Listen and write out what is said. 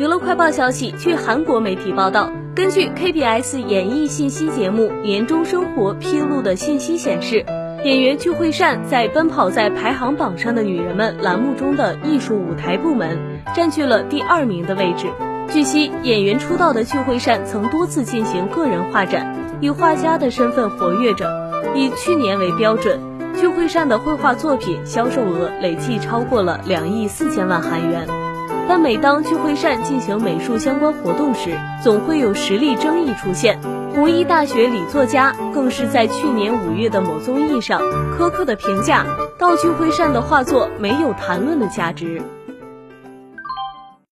娱乐快报消息，据韩国媒体报道，根据 KBS 演艺信息节目《年终生活》披露的信息显示，演员具惠善在《奔跑在排行榜上的女人们》栏目中的艺术舞台部门占据了第二名的位置。据悉，演员出道的具惠善曾多次进行个人画展，以画家的身份活跃着。以去年为标准，具惠善的绘画作品销售额累计超过了两亿四千万韩元。但每当具惠善进行美术相关活动时，总会有实力争议出现。湖医大学李作家更是在去年五月的某综艺上苛刻的评价，道具惠善的画作没有谈论的价值。